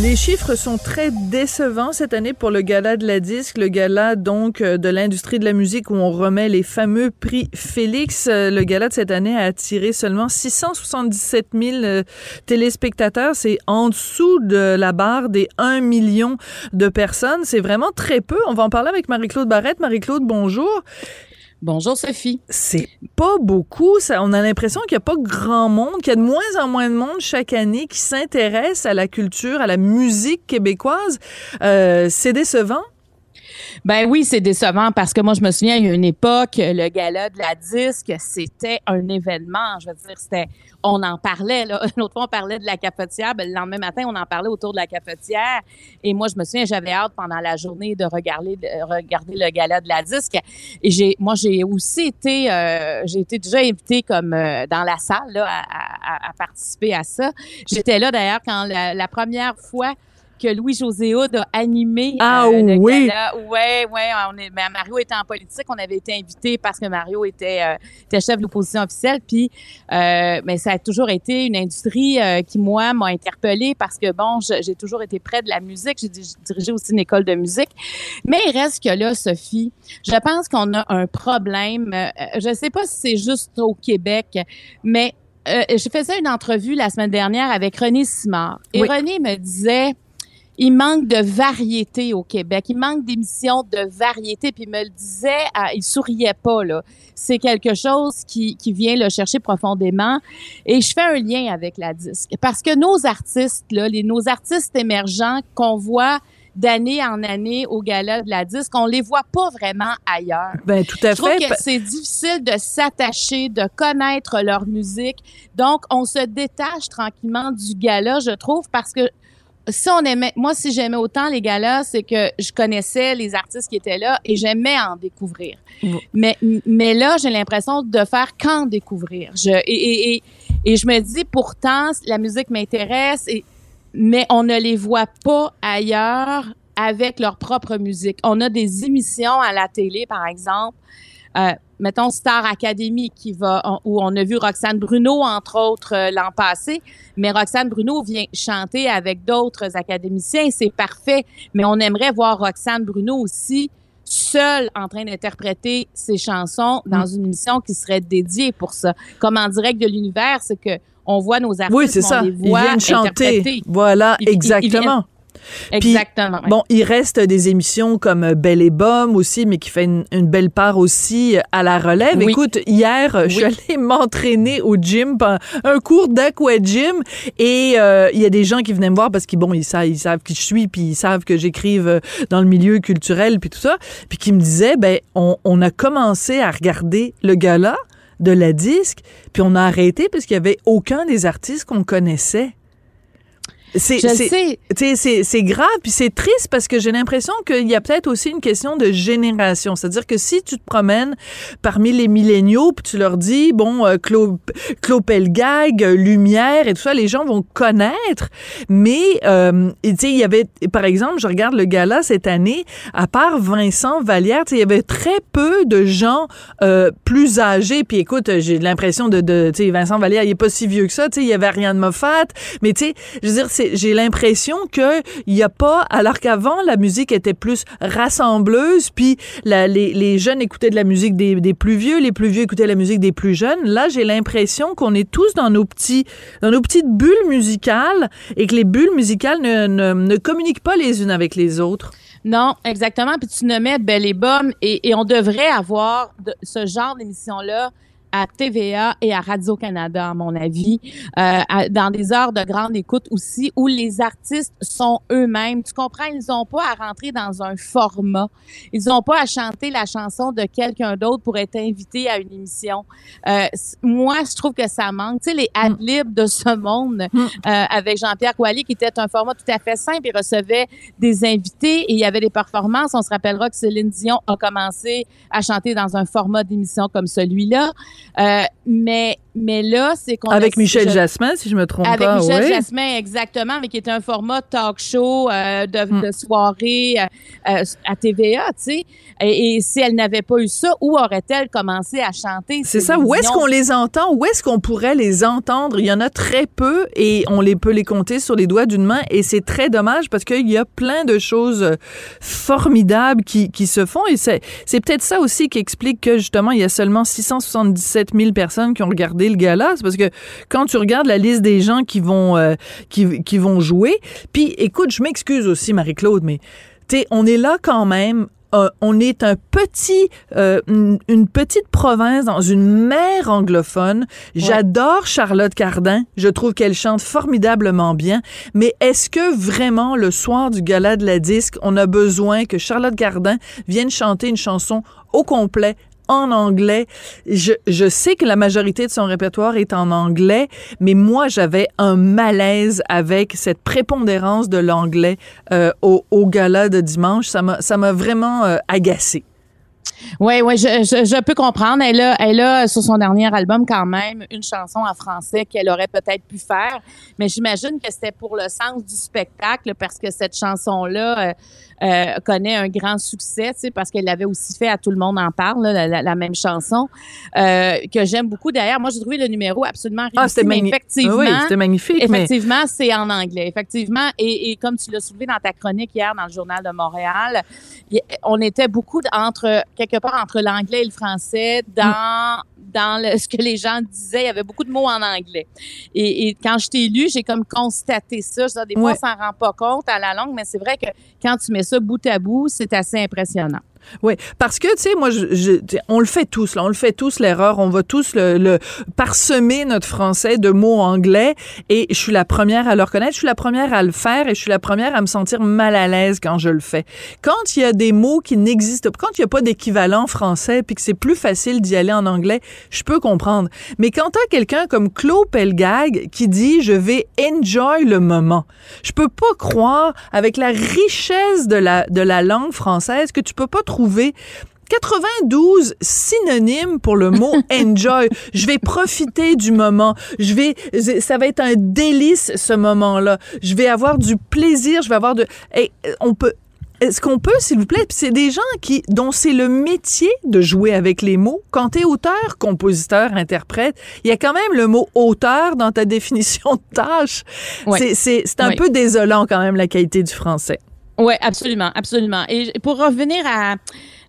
Les chiffres sont très décevants cette année pour le gala de la disque, le gala donc euh, de l'industrie de la musique où on remet les fameux prix Félix. Euh, le gala de cette année a attiré seulement 677 000 euh, téléspectateurs. C'est en dessous de la barre des 1 million de personnes. C'est vraiment très peu. On va en parler avec Marie-Claude Barrette. Marie-Claude, bonjour. Bonjour Sophie. C'est pas beaucoup. Ça, on a l'impression qu'il n'y a pas grand monde, qu'il y a de moins en moins de monde chaque année qui s'intéresse à la culture, à la musique québécoise. Euh, c'est décevant. Ben oui, c'est décevant parce que moi, je me souviens, il y a une époque, le gala de la disque, c'était un événement. Je veux dire, c'était, on en parlait, là. L'autre fois, on parlait de la cafetière. Ben, le lendemain matin, on en parlait autour de la cafetière. Et moi, je me souviens, j'avais hâte pendant la journée de regarder, de regarder le gala de la disque. Et j'ai, moi, j'ai aussi été, euh, j'ai été déjà invitée comme euh, dans la salle, là, à, participer à ça. J'étais là, d'ailleurs, quand la première fois que Louis-José Houd a animé. Ah euh, le oui! Gala. Ouais, ouais. On est, ben, Mario était en politique. On avait été invité parce que Mario était, euh, était chef de l'opposition officielle. Puis, euh, mais ça a toujours été une industrie euh, qui, moi, m'a interpellée parce que, bon, j'ai toujours été près de la musique. J'ai dirigé aussi une école de musique. Mais il reste que là, Sophie, je pense qu'on a un problème. Je ne sais pas si c'est juste au Québec, mais euh, je faisais une entrevue la semaine dernière avec René Simard. Et Oui. René me disait, il manque de variété au Québec. Il manque d'émissions de variété. Puis il me le disait, il souriait pas, là. C'est quelque chose qui, qui vient le chercher profondément. Et je fais un lien avec la disque. Parce que nos artistes, là, les, nos artistes émergents qu'on voit d'année en année au gala de la disque, on les voit pas vraiment ailleurs. Ben tout à Je trouve fait. que c'est difficile de s'attacher, de connaître leur musique. Donc, on se détache tranquillement du gala, je trouve, parce que si on aimait, moi, si j'aimais autant les galas, c'est que je connaissais les artistes qui étaient là et j'aimais en découvrir. Mais, mais là, j'ai l'impression de faire qu'en découvrir. Je, et, et, et, et je me dis, pourtant, la musique m'intéresse, et, mais on ne les voit pas ailleurs avec leur propre musique. On a des émissions à la télé, par exemple, euh, mettons Star Academy qui va on- où on a vu Roxane Bruno entre autres euh, l'an passé, mais Roxane Bruno vient chanter avec d'autres académiciens, c'est parfait, mais on aimerait voir Roxane Bruno aussi seule en train d'interpréter ses chansons dans une émission qui serait dédiée pour ça. Comme en direct de l'univers, c'est que on voit nos artistes, Oui, c'est mais on ça. les Ils voit viennent chanter. Voilà, Ils- ils- ils exactement. Puis, Exactement. ouais. Bon, il reste des émissions comme Belle et Bomme aussi, mais qui fait une, une belle part aussi à la relève. Oui. Écoute, hier, je suis allée m'entraîner au gym, un cours d'aqua gym, et euh, il y a des gens qui venaient me voir parce qu'ils bon, ils savent, ils savent qui je suis, puis ils savent que j'écrive euh, dans le milieu culturel, puis tout ça, puis qui me disaient, ben, on, on a commencé à regarder le gala de la disque, puis on a arrêté parce qu'il y avait aucun des artistes qu'on connaissait. C'est, Je c'est- sais, c'est, c'est grave, puis c'est triste parce que j'ai l'impression qu'il y a peut-être aussi une question de génération. C'est-à-dire que si tu te promènes parmi les milléniaux, puis tu leur dis, bon, euh, Clo, Clopelgag, euh, Lumière et tout ça, les gens vont connaître. Mais, euh, tu sais, il y avait, par exemple, je regarde le gala cette année, à part Vincent Vallière, tu sais, il y avait très peu de gens euh, plus âgés. Puis écoute, j'ai l'impression de, de tu sais, Vincent Vallière, il est pas si vieux que ça, tu sais, il y avait Ariane Moffat. Mais tu sais, je veux dire, c'est- j'ai l'impression que il y a pas, alors qu'avant la musique était plus rassembleuse, puis les, jeunes écoutaient de la musique des, plus vieux, les plus vieux écoutaient la musique des plus jeunes. Là, j'ai l'impression qu'on est tous dans nos petits, dans nos petites bulles musicales et que les bulles musicales ne, communiquent pas les unes avec les autres. Non, exactement. Puis tu nommais Belle et Bomme et, on devrait avoir de- ce genre d'émission-là à TVA et à Radio-Canada, à mon avis, euh, à- dans des heures de grande écoute aussi, où les artistes sont eux-mêmes. Tu comprends, ils n'ont pas à rentrer dans un format. Ils n'ont pas à chanter la chanson de quelqu'un d'autre pour être invités à une émission. Euh, moi, je trouve que ça manque. Tu sais, les ad-libs de ce monde Mm. euh, avec Jean-Pierre Coallier, qui était un format tout à fait simple. Il recevait des invités et il y avait des performances. On se rappellera que Céline Dion a commencé à chanter dans un format d'émission comme celui-là. Euh, mais mais là, c'est qu'on Avec a- Michel je- Jasmin, si je me trompe Avec pas. Michel oui. Jasmin, exactement, mais qui était un format talk show euh, de, Hmm. de soirée euh, euh, à TVA, tu sais. Et, et si elle n'avait pas eu ça, où aurait-elle commencé à chanter? C'est ça. Où est-ce qu'on les entend? Où est-ce qu'on pourrait les entendre? Il y en a très peu et on les peut les compter sur les doigts d'une main et c'est très dommage parce qu'il y a plein de choses formidables qui, qui se font et c'est, c'est peut-être ça aussi qui explique que justement il y a seulement 677 000 personnes qui ont regardé le gala. C'est parce que quand tu regardes la liste des gens qui vont, euh, qui, qui vont jouer, puis écoute, je m'excuse aussi Marie-Claude, mais tu on est là quand même euh, on est un petit, euh, une, une petite province dans une mer anglophone. J'adore Charlotte Cardin. Je trouve qu'elle chante formidablement bien. Mais est-ce que vraiment le soir du gala de la disque, on a besoin que Charlotte Cardin vienne chanter une chanson au complet en anglais. Je, je sais que la majorité de son répertoire est en anglais, mais moi, j'avais un malaise avec cette prépondérance de l'anglais euh, au, au gala de dimanche. Ça m'a, vraiment euh, agacé. Oui, oui, je, je, je peux comprendre. Elle a, elle a, sur son dernier album, quand même, une chanson en français qu'elle aurait peut-être pu faire. Mais j'imagine que c'était pour le sens du spectacle, parce que cette chanson-là euh, euh, connaît un grand succès, tu sais, parce qu'elle l'avait aussi fait à Tout le monde en parle, là, la, la, la même chanson, euh, que j'aime beaucoup. D'ailleurs, moi, j'ai trouvé le numéro absolument réussi. Ah, c'était mais magni- effectivement, Oui, c'était magnifique. mais- Effectivement, c'est en anglais. Effectivement, et, et comme tu l'as soulevé dans ta chronique hier dans le journal de Montréal, on était beaucoup entre quelque part entre l'anglais et le français dans dans le- ce que les gens disaient. Il y avait beaucoup de mots en anglais. Et, et quand je t'ai lu, j'ai comme constaté ça. Je dis, des fois, Ouais. on s'en rend pas compte à la longue, mais c'est vrai que quand tu mets ça bout à bout, c'est assez impressionnant. Oui, parce que, tu sais, moi, je, je- on le fait tous, là. On le fait tous, l'erreur. On va tous le, le parsemer notre français de mots anglais. Et je suis la première à le reconnaître. Je suis la première à le faire et je suis la première à me sentir mal à l'aise quand je le fais. Quand il y a des mots qui n'existent pas, quand il n'y a pas d'équivalent français puis que c'est plus facile d'y aller en anglais, je peux comprendre. Mais quand t'as quelqu'un comme Claude Pelgag qui dit je vais enjoy le moment, je peux pas croire avec la richesse de la, de la langue française que tu peux pas trouver 92 synonymes pour le mot enjoy. Je vais profiter du moment. Je vais, ça va être un délice ce moment-là. Je vais avoir du plaisir. Je vais avoir de, Hey, on peut, est-ce qu'on peut, s'il vous plaît, c'est des gens qui, dont c'est le métier de jouer avec les mots. Quand tu es auteur, compositeur, interprète, il y a quand même le mot auteur dans ta définition de tâche. Ouais. C'est, un Ouais. peu désolant quand même la qualité du français. Oui, absolument, absolument. Et pour revenir à,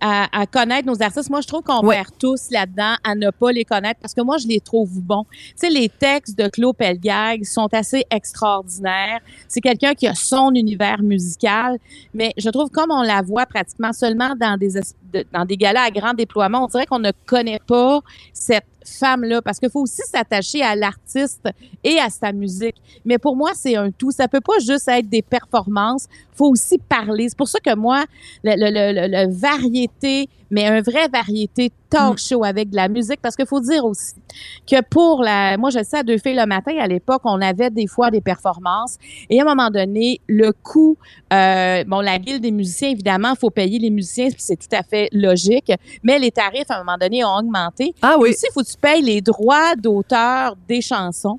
à, à connaître nos artistes, moi, je trouve qu'on Ouais. perd tous là-dedans à ne pas les connaître parce que moi, je les trouve bons. Tu sais, les textes de Claude Pelgag sont assez extraordinaires. C'est quelqu'un qui a son univers musical, mais je trouve comme on la voit pratiquement seulement dans des, es- de- dans des galas à grand déploiement, on dirait qu'on ne connaît pas cette femme-là parce qu'il faut aussi s'attacher à l'artiste et à sa musique. Mais pour moi, c'est un tout. Ça peut pas juste être des performances. faut aussi parler. C'est pour ça que moi, le variété, mais un vrai variété talk show avec de la musique, parce qu'il faut dire aussi que pour la... Moi, je le sais, à Deux filles le matin, à l'époque, on avait des fois des performances. Et à un moment donné, le coût... euh, bon, la guilde des musiciens, évidemment, il faut payer les musiciens, puis c'est tout à fait logique. Mais les tarifs, à un moment donné, ont augmenté. Ah oui. Aussi, il faut que tu payes les droits d'auteur des chansons.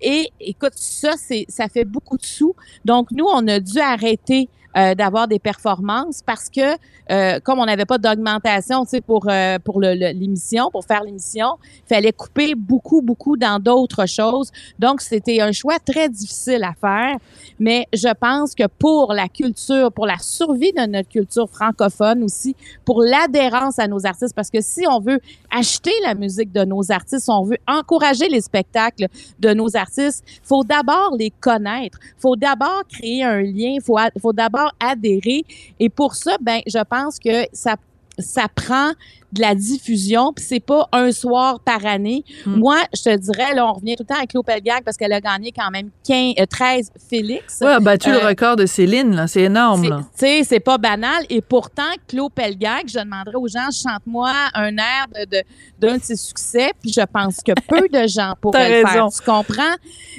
Et écoute, ça, c'est, ça fait beaucoup de sous. Donc, nous, on a dû arrêter euh, d'avoir des performances parce que, euh, comme on n'avait pas d'augmentation, tu pour, euh, pour l'émission, pour faire l'émission, fallait couper beaucoup, beaucoup dans d'autres choses. Donc, c'était un choix très difficile à faire. Mais je pense que pour la culture, pour la survie de notre culture francophone aussi, pour l'adhérence à nos artistes, parce que si on veut acheter la musique de nos artistes, on veut encourager les spectacles de nos artistes, faut d'abord les connaître, faut d'abord créer un lien, faut faut d'abord adhérer. Et pour ça ben je pense que ça ça prend de la diffusion, puis c'est pas un soir par année. Mm. Moi, je te dirais, là, on revient tout le temps avec Claude Pelgag parce qu'elle a gagné quand même 15, euh, 13 Félix. Ouais, a battu le Euh, record de Céline, là. C'est énorme. Tu sais, c'est pas banal. Et pourtant, Claude Pelgag, je demanderais aux gens, chante-moi un air de, de- d'un de, ses succès. Puis je pense que peu de gens pourraient le faire. Tu comprends?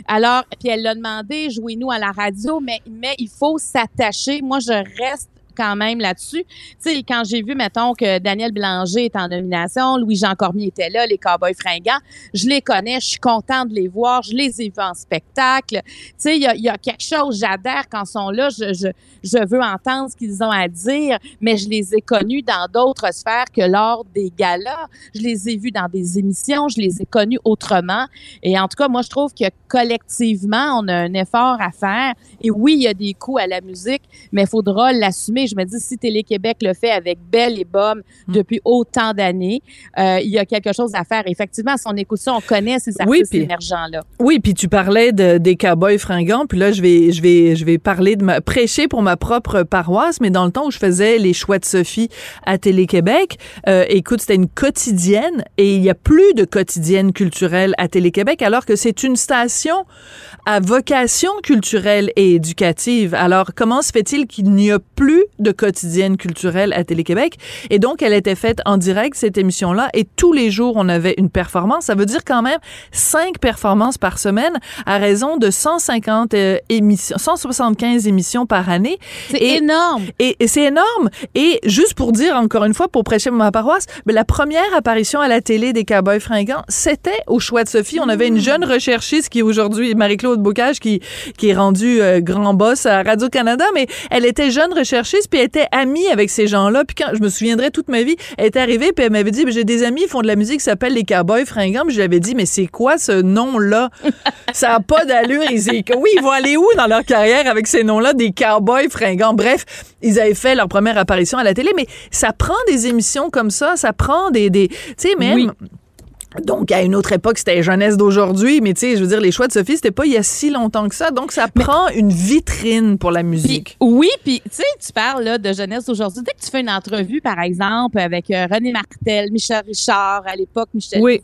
Alors, puis elle l'a demandé, jouez-nous à la radio, mais, mais il faut s'attacher. Moi, je reste quand même là-dessus. Tu sais, quand j'ai vu, mettons, que Daniel Blanger est en nomination, Louis-Jean Cormier était là, les Cowboys fringants, je les connais, je suis contente de les voir, je les ai vus en spectacle. Tu sais, il y a, quelque chose, j'adhère quand ils sont là, je, je, je veux entendre ce qu'ils ont à dire, mais je les ai connus dans d'autres sphères que lors des galas. Je les ai vus dans des émissions, je les ai connus autrement. Et en tout cas, moi, je trouve que collectivement, on a un effort à faire. Et oui, il y a des coûts à la musique, mais il faudra l'assumer. Je me dis, si Télé-Québec le fait avec Belle et Bomme mm. depuis autant d'années, euh, il y a quelque chose à faire. Effectivement, si on écoute ça, on connaît ces artistes émergents-là. Oui, puis tu parlais de, des cowboys fringants, puis là, je vais, je vais, je vais parler de ma, prêcher pour ma propre paroisse, mais dans le temps où je faisais les choix de Sophie à Télé-Québec, euh, écoute, c'était une quotidienne et il y a plus de quotidienne culturelle à Télé-Québec, alors que c'est une station à vocation culturelle et éducative. Alors, comment se fait-il qu'il n'y a plus de quotidienne culturelle à Télé-Québec? Et donc, elle était faite en direct, cette émission-là, et tous les jours, on avait une performance. Ça veut dire quand même cinq performances par semaine à raison de 150 euh, émissions, 175 émissions par année. C'est énorme! Et, et c'est énorme! Et juste pour dire, encore une fois, pour prêcher ma paroisse, mais la première apparition à la télé des Cowboys fringants, c'était au choix de Sophie. On avait une jeune recherchiste qui aujourd'hui, Marie-Claude Bocage, qui, qui est rendue euh, grand boss à Radio-Canada, mais elle était jeune recherchiste, puis elle était amie avec ces gens-là. Puis quand je me souviendrai toute ma vie, elle était arrivée, puis elle m'avait dit, j'ai des amis qui font de la musique qui s'appelle les Cowboys fringants. Puis je lui avais dit, mais c'est quoi ce nom-là? Ça n'a pas d'allure. oui, ils vont aller où dans leur carrière avec ces noms-là, des Cowboys fringants? Bref, ils avaient fait leur première apparition à la télé, mais ça prend des émissions comme ça, ça prend des... des tu sais, même... Donc, à une autre époque, c'était jeunesse d'aujourd'hui, mais tu sais, je veux dire, les choix de Sophie, c'était pas il y a si longtemps que ça. Donc, ça prend une vitrine pour la musique. oui, puis tu sais, tu parles là, de jeunesse d'aujourd'hui. Dès que tu fais une entrevue, par exemple, avec euh, René Martel, Michel Richard, à l'époque, Michel oui.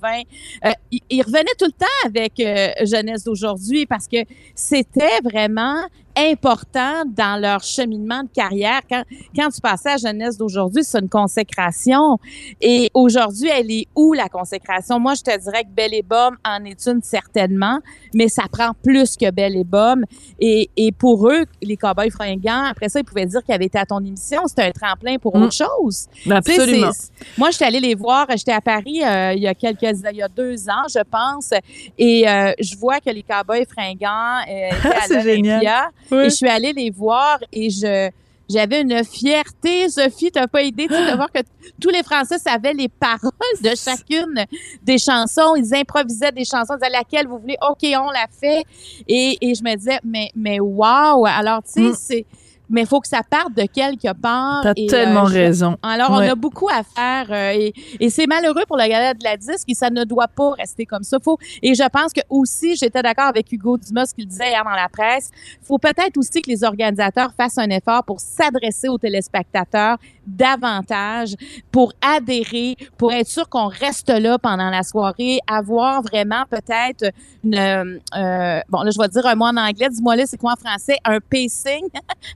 euh, il, revenait tout le temps avec euh, jeunesse d'aujourd'hui parce que c'était vraiment important dans leur cheminement de carrière. Quand, quand tu passais à jeunesse d'aujourd'hui, c'est une consécration. Et aujourd'hui, elle est où la consécration? Moi, je te dirais que Belle et Bomme en est une certainement, mais ça prend plus que Belle et Bomme. Et, et pour eux, les Cowboys fringants, après ça, ils pouvaient dire qu'ils avaient été à ton émission. C'était un tremplin pour mm. autre chose. Absolument. moi, j'étais allée les voir. J'étais à Paris euh, il y a quelques, il y a deux ans, je pense, et euh, je vois que les Cowboys fringants euh, étaient à Et je suis allée les voir et je j'avais une fierté, Sophie, t'as pas idée de voir que tous les Français savaient les paroles de chacune des chansons. Ils improvisaient des chansons, ils disaient laquelle vous voulez, ok, on l'a fait. Et, et je me disais, mais, mais wow! Alors, tu sais, mm. c'est mais il faut que ça parte de quelque part. T'as tellement euh, raison. Alors, on a beaucoup à faire euh, et, et c'est malheureux pour le gala de la disque et ça ne doit pas rester comme ça. Faut, et je pense que aussi, j'étais d'accord avec Hugo Dumas, ce qu'il disait hier dans la presse, faut peut-être aussi que les organisateurs fassent un effort pour s'adresser aux téléspectateurs davantage, pour adhérer, pour être sûr qu'on reste là pendant la soirée, avoir vraiment peut-être une... Euh, bon, là, je vais dire un mot en anglais, dis-moi là, c'est quoi en français? Un pacing?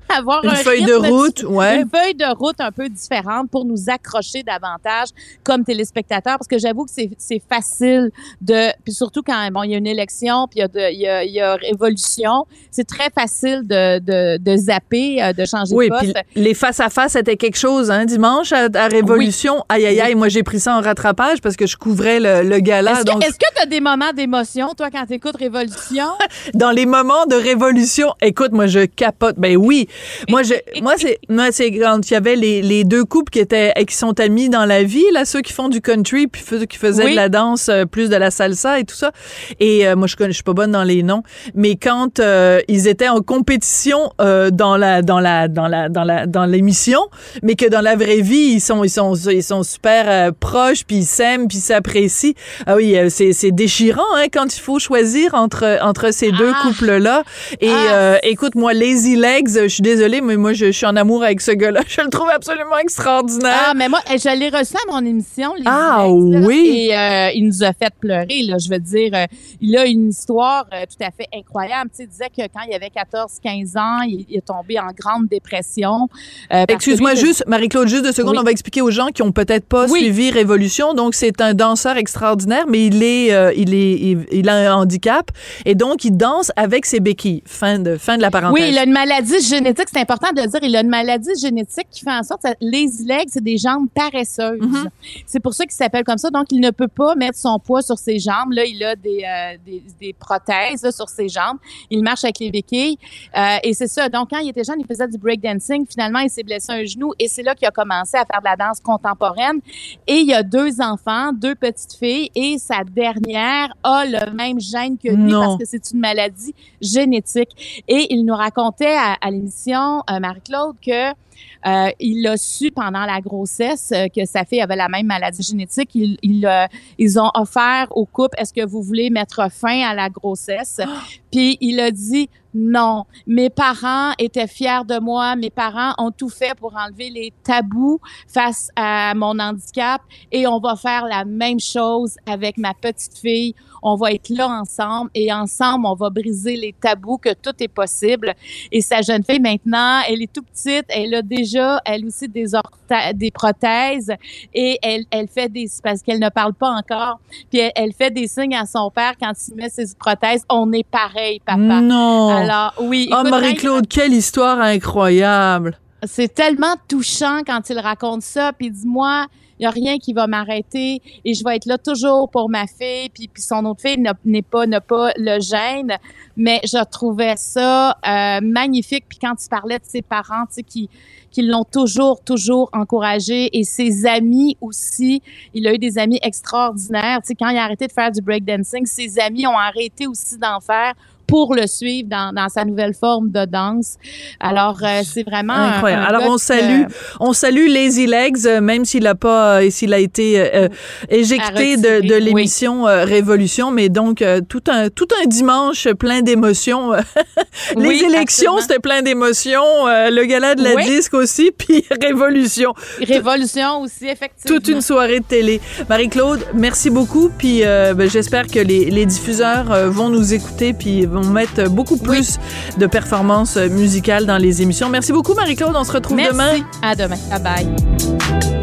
avoir une feuille de route, ouais. Une feuille de route un peu différente pour nous accrocher davantage comme téléspectateurs, parce que j'avoue que c'est facile de, puis surtout quand bon il y a une élection, puis il y a, de, il y a, il y a révolution, c'est très facile de, de, de zapper, euh, de changer oui, de poste. Puis les face à face c'était quelque chose, hein, dimanche à, à révolution. Oui. Aïe aïe aïe, moi j'ai pris ça en rattrapage parce que je couvrais le, le gala. Est-ce donc... que tu as des moments d'émotion toi quand tu écoutes révolution? Dans les moments de révolution, écoute, moi je capote. Ben oui, moi, je, moi, c'est, moi, c'est quand il y avait les, les deux couples qui étaient, qui sont amis dans la vie, là, ceux qui font du country, puis ceux qui faisaient oui. de la danse, euh, plus de la salsa et tout ça. Et euh, moi, je connais, je suis pas bonne dans les noms, mais quand euh, ils étaient en compétition euh, dans la, dans la, dans la, dans la, dans l'émission, mais que dans la vraie vie, ils sont, ils sont, ils sont super euh, proches, puis ils s'aiment, puis s'apprécient. Ah oui, c'est, c'est déchirant, hein, quand il faut choisir entre, entre ces deux ah. couples-là. Et ah. écoute, moi, Lazy Legs, je suis désolée, mais moi, je, je, suis en amour avec ce gars-là. Je le trouve absolument extraordinaire. Ah, mais moi, je l'ai reçu à mon émission. Les ah, oui. Et euh, il nous a fait pleurer, là. Je veux dire, euh, il a une histoire euh, tout à fait incroyable. Tu sais, il disait que quand il avait 14-15 ans, il, il, est tombé en grande dépression. Excuse-moi juste, Marie-Claude, juste deux secondes. Oui. On va expliquer aux gens qui ont peut-être pas oui. suivi Révolution. Donc, c'est un danseur extraordinaire, mais il est, il est, il, il, a un handicap. Et donc, il danse avec ses béquilles. Fin de, fin de la parenthèse. Oui, il a une maladie génétique que c'est important de dire, il a une maladie génétique qui fait en sorte que les legs, c'est des jambes paresseuses. Mhm. C'est pour ça qu'il s'appelle comme ça. Donc, il ne peut pas mettre son poids sur ses jambes. Là, il a des, euh, des, des, prothèses là, sur ses jambes. Il marche avec les béquilles. Euh, et c'est ça. Donc, quand il était jeune, il faisait du breakdancing. Finalement, il s'est blessé un genou et c'est là qu'il a commencé à faire de la danse contemporaine. Et il a deux enfants, deux petites filles et sa dernière a le même gène que lui Non. parce que c'est une maladie génétique. Et il nous racontait à, à l'émission, euh, Marie-Claude, que euh, il a su pendant la grossesse euh, que sa fille avait la même maladie génétique. Il, il, euh, ils ont offert au couple, est-ce que vous voulez mettre fin à la grossesse? Puis il a dit non. Mes parents étaient fiers de moi. Mes parents ont tout fait pour enlever les tabous face à mon handicap et on va faire la même chose avec ma petite fille. On va être là ensemble et ensemble, on va briser les tabous que tout est possible. Et sa jeune fille, maintenant, elle est tout petite. Elle a déjà, elle aussi, des, des prothèses et elle, elle fait des, parce qu'elle ne parle pas encore, puis elle, elle fait des signes à son père quand il met ses prothèses. On est pareil, papa. Non. Alors, oui. oh, Marie-Claude, quelle histoire incroyable. C'est tellement touchant quand il raconte ça. Puis dis-moi, il n'y a rien qui va m'arrêter et je vais être là toujours pour ma fille. Puis, son autre fille n'est pas, n'a pas le gène. Mais je trouvais ça euh, magnifique. Puis quand il parlait de ses parents, tu sais, qui, qui l'ont toujours, toujours encouragé et ses amis aussi. Il a eu des amis extraordinaires. Tu sais, quand il a arrêté de faire du breakdancing, ses amis ont arrêté aussi d'en faire pour le suivre dans, dans sa nouvelle forme de danse. Alors, euh, c'est vraiment Incroyable. un Alors, on que- salue, on salue Lazy Legs, euh, même s'il a pas, euh, s'il a été euh, euh, éjecté de, retirer, de l'émission euh, Révolution, mais donc euh, tout un tout un dimanche plein d'émotions. Les Oui, élections, c'était plein d'émotions. euh, le gala de la Oui. disque aussi, puis Révolution. Révolution aussi, effectivement. Toute une soirée de télé. Marie-Claude, merci beaucoup. Puis euh, ben, j'espère que les, les diffuseurs euh, vont nous écouter puis vont mettre beaucoup plus de performances musicales dans les émissions. Merci beaucoup, Marie-Claude. On se retrouve Merci. demain. À demain. Bye bye.